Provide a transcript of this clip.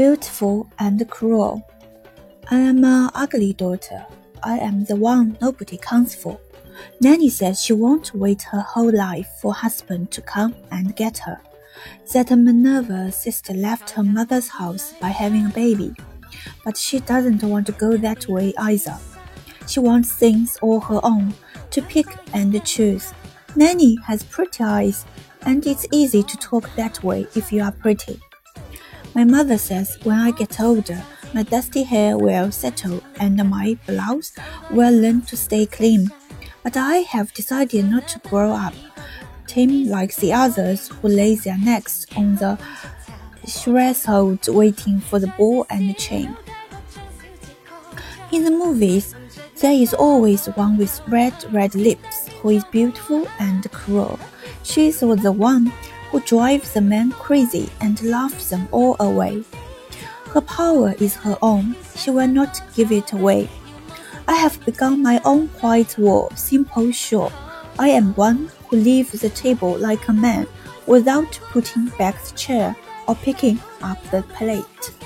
beautiful and cruel. I am an ugly daughter. I am the one nobody counts for. Nenny says she won't wait her whole life for husband to come and get her. That Minerva's sister left her mother's house by having a baby. But she doesn't want to go that way either. She wants things all her own, to pick and choose. Nenny has pretty eyes, and it's easy to talk that way if you are pretty. My mother says when I get older, my dusty hair will settle and my blouse will learn to stay clean. But I have decided not to grow up. Tim likes the others who lay their necks on the threshold waiting for the ball and the chain. In the movies, there is always one with red, red lips who is beautiful and cruel. She is the one who drives the men crazy and laughs them all away. Her power is her own, she will not give it away. I have begun my own quiet war, simple, sure. I am one who leaves the table like a man without putting back the chair or picking up the plate.